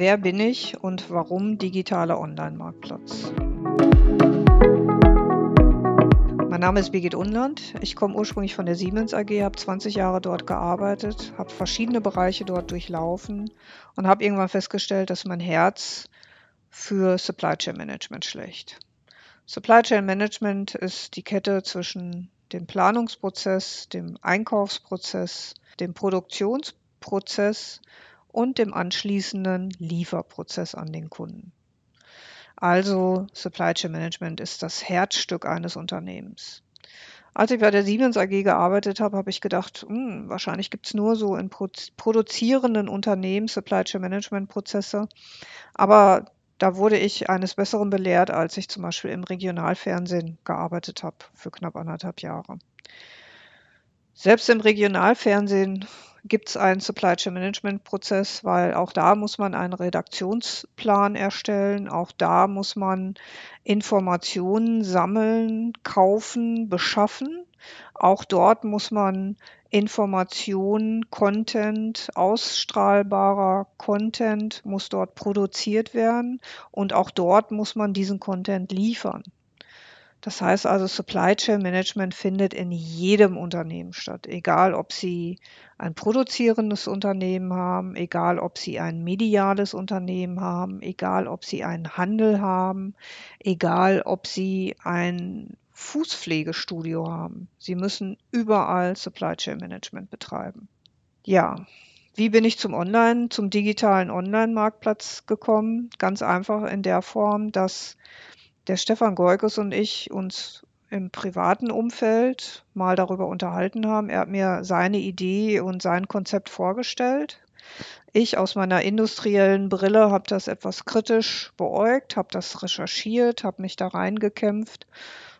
Wer bin ich und warum digitaler Online-Marktplatz? Mein Name ist Birgit Unland. Ich komme ursprünglich von der Siemens AG, habe 20 Jahre dort gearbeitet, habe verschiedene Bereiche dort durchlaufen und habe irgendwann festgestellt, dass mein Herz für Supply Chain Management schlägt. Supply Chain Management ist die Kette zwischen dem Planungsprozess, dem Einkaufsprozess, dem Produktionsprozess und dem anschließenden Lieferprozess an den Kunden. Also Supply Chain Management ist das Herzstück eines Unternehmens. Als ich bei der Siemens AG gearbeitet habe, habe ich gedacht, hm, wahrscheinlich gibt es nur so in produzierenden Unternehmen Supply Chain Management Prozesse. Aber da wurde ich eines Besseren belehrt, als ich zum Beispiel im Regionalfernsehen gearbeitet habe für knapp anderthalb Jahre. Selbst im Regionalfernsehen gibt es einen Supply Chain Management Prozess, weil auch da muss man einen Redaktionsplan erstellen, auch da muss man Informationen sammeln, kaufen, beschaffen. Auch dort muss man Informationen, Content, ausstrahlbarer Content muss dort produziert werden und auch dort muss man diesen Content liefern. Das heißt also, Supply Chain Management findet in jedem Unternehmen statt, egal ob Sie ein produzierendes Unternehmen haben, egal ob Sie ein mediales Unternehmen haben, egal ob Sie einen Handel haben, egal ob Sie ein Fußpflegestudio haben. Sie müssen überall Supply Chain Management betreiben. Ja, wie bin ich zum Online, zum digitalen Online-Marktplatz gekommen? Ganz einfach in der Form, dass der Stefan Goikes und ich uns im privaten Umfeld mal darüber unterhalten haben. Er hat mir seine Idee und sein Konzept vorgestellt. Ich aus meiner industriellen Brille habe das etwas kritisch beäugt, habe das recherchiert, habe mich da reingekämpft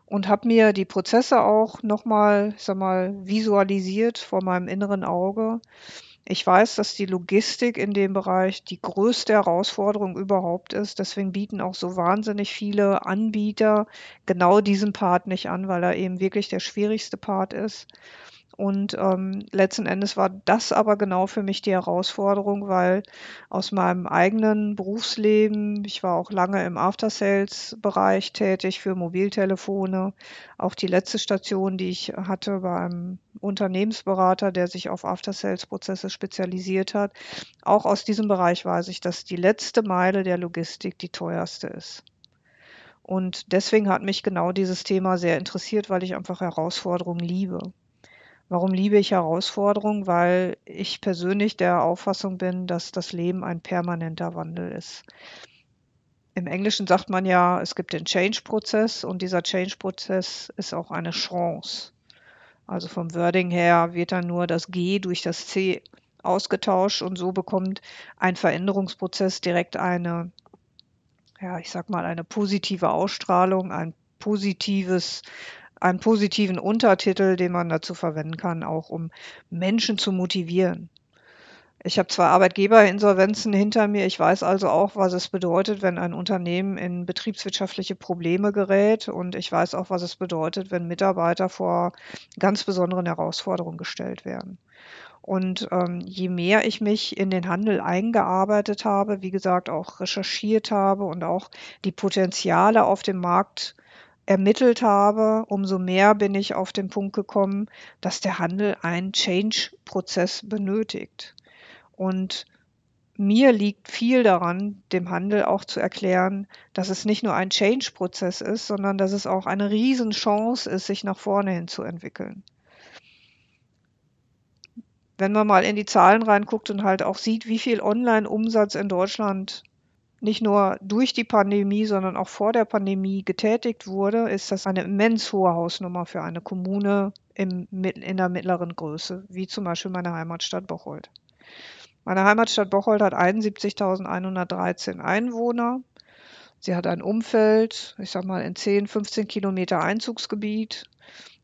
und habe mir die Prozesse auch nochmal, sag mal, visualisiert vor meinem inneren Auge ich weiß, dass die Logistik in dem Bereich die größte Herausforderung überhaupt ist. Deswegen bieten auch so wahnsinnig viele Anbieter genau diesen Part nicht an, weil er eben wirklich der schwierigste Part ist. Und ähm, letzten Endes war das aber genau für mich die Herausforderung, weil aus meinem eigenen Berufsleben, ich war auch lange im After-Sales-Bereich tätig für Mobiltelefone. Auch die letzte Station, die ich hatte bei einem Unternehmensberater, der sich auf After-Sales-Prozesse spezialisiert hat. Auch aus diesem Bereich weiß ich, dass die letzte Meile der Logistik die teuerste ist. Und deswegen hat mich genau dieses Thema sehr interessiert, weil ich einfach Herausforderungen liebe. Warum liebe ich Herausforderungen? Weil ich persönlich der Auffassung bin, dass das Leben ein permanenter Wandel ist. Im Englischen sagt man ja, es gibt den Change-Prozess und dieser Change-Prozess ist auch eine Chance. Also vom Wording her wird dann nur das G durch das C ausgetauscht und so bekommt ein Veränderungsprozess direkt eine, ja, ich sag mal, eine positive Ausstrahlung, ein positives einen positiven Untertitel, den man dazu verwenden kann, auch um Menschen zu motivieren. Ich habe zwei Arbeitgeberinsolvenzen hinter mir. Ich weiß also auch, was es bedeutet, wenn ein Unternehmen in betriebswirtschaftliche Probleme gerät. Und ich weiß auch, was es bedeutet, wenn Mitarbeiter vor ganz besonderen Herausforderungen gestellt werden. Und ähm, je mehr ich mich in den Handel eingearbeitet habe, wie gesagt, auch recherchiert habe und auch die Potenziale auf dem Markt ermittelt habe, umso mehr bin ich auf den Punkt gekommen, dass der Handel einen Change-Prozess benötigt. Und mir liegt viel daran, dem Handel auch zu erklären, dass es nicht nur ein Change-Prozess ist, sondern dass es auch eine Riesenchance ist, sich nach vorne hin zu entwickeln. Wenn man mal in die Zahlen reinguckt und halt auch sieht, wie viel Online-Umsatz in Deutschland nicht nur durch die Pandemie, sondern auch vor der Pandemie getätigt wurde, ist das eine immens hohe Hausnummer für eine Kommune im, in der mittleren Größe, wie zum Beispiel meine Heimatstadt Bocholt. Meine Heimatstadt Bocholt hat 71.113 Einwohner. Sie hat ein Umfeld, ich sag mal, in 10, 15 Kilometer Einzugsgebiet.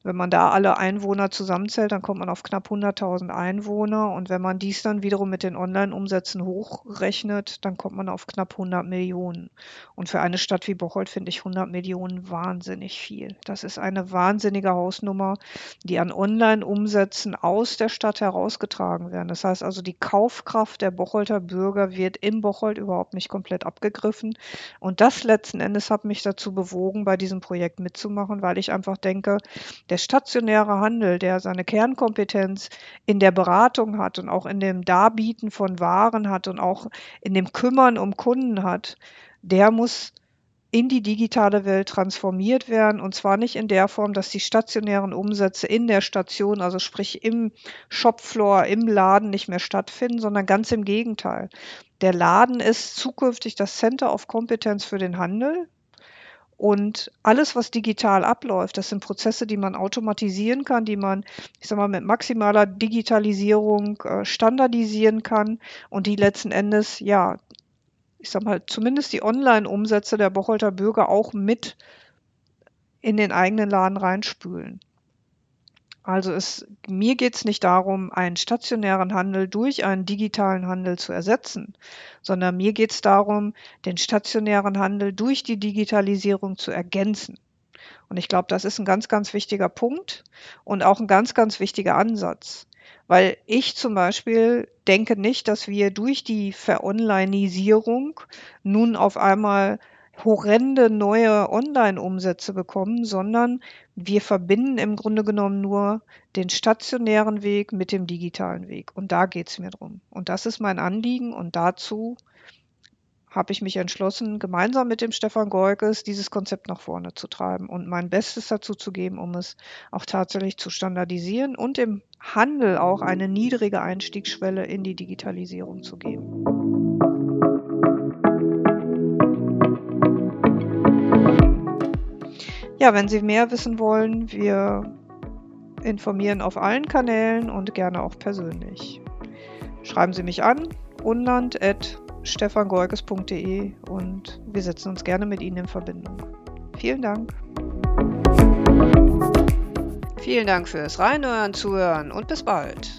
Wenn man da alle Einwohner zusammenzählt, dann kommt man auf knapp 100.000 Einwohner. Und wenn man dies dann wiederum mit den Online-Umsätzen hochrechnet, dann kommt man auf knapp 100 Millionen. Und für eine Stadt wie Bocholt finde ich 100 Millionen wahnsinnig viel. Das ist eine wahnsinnige Hausnummer, die an Online-Umsätzen aus der Stadt herausgetragen werden. Das heißt also, die Kaufkraft der Bocholter Bürger wird im Bocholt überhaupt nicht komplett abgegriffen. Und das letzten Endes hat mich dazu bewogen, bei diesem Projekt mitzumachen, weil ich einfach denke, der der stationäre Handel, der seine Kernkompetenz in der Beratung hat und auch in dem Darbieten von Waren hat und auch in dem Kümmern um Kunden hat, der muss in die digitale Welt transformiert werden und zwar nicht in der Form, dass die stationären Umsätze in der Station, also sprich im Shopfloor, im Laden nicht mehr stattfinden, sondern ganz im Gegenteil. Der Laden ist zukünftig das Center of Competence für den Handel. Und alles, was digital abläuft, das sind Prozesse, die man automatisieren kann, die man, ich sag mal, mit maximaler Digitalisierung äh, standardisieren kann und die letzten Endes, ja, ich sag mal, zumindest die Online-Umsätze der Bocholter Bürger auch mit in den eigenen Laden reinspülen. Also es, mir geht es nicht darum, einen stationären Handel durch einen digitalen Handel zu ersetzen, sondern mir geht es darum, den stationären Handel durch die Digitalisierung zu ergänzen. Und ich glaube, das ist ein ganz, ganz wichtiger Punkt und auch ein ganz, ganz wichtiger Ansatz. Weil ich zum Beispiel denke nicht, dass wir durch die Veronlinisierung nun auf einmal horrende neue Online-Umsätze bekommen, sondern wir verbinden im Grunde genommen nur den stationären Weg mit dem digitalen Weg. Und da geht es mir drum. Und das ist mein Anliegen. Und dazu habe ich mich entschlossen, gemeinsam mit dem Stefan Goikes dieses Konzept nach vorne zu treiben und mein Bestes dazu zu geben, um es auch tatsächlich zu standardisieren und im Handel auch eine niedrige Einstiegsschwelle in die Digitalisierung zu geben. Ja, wenn Sie mehr wissen wollen, wir informieren auf allen Kanälen und gerne auch persönlich. Schreiben Sie mich an, unland.stefangorges.de und wir setzen uns gerne mit Ihnen in Verbindung. Vielen Dank. Vielen Dank fürs Reinhören, Zuhören und bis bald.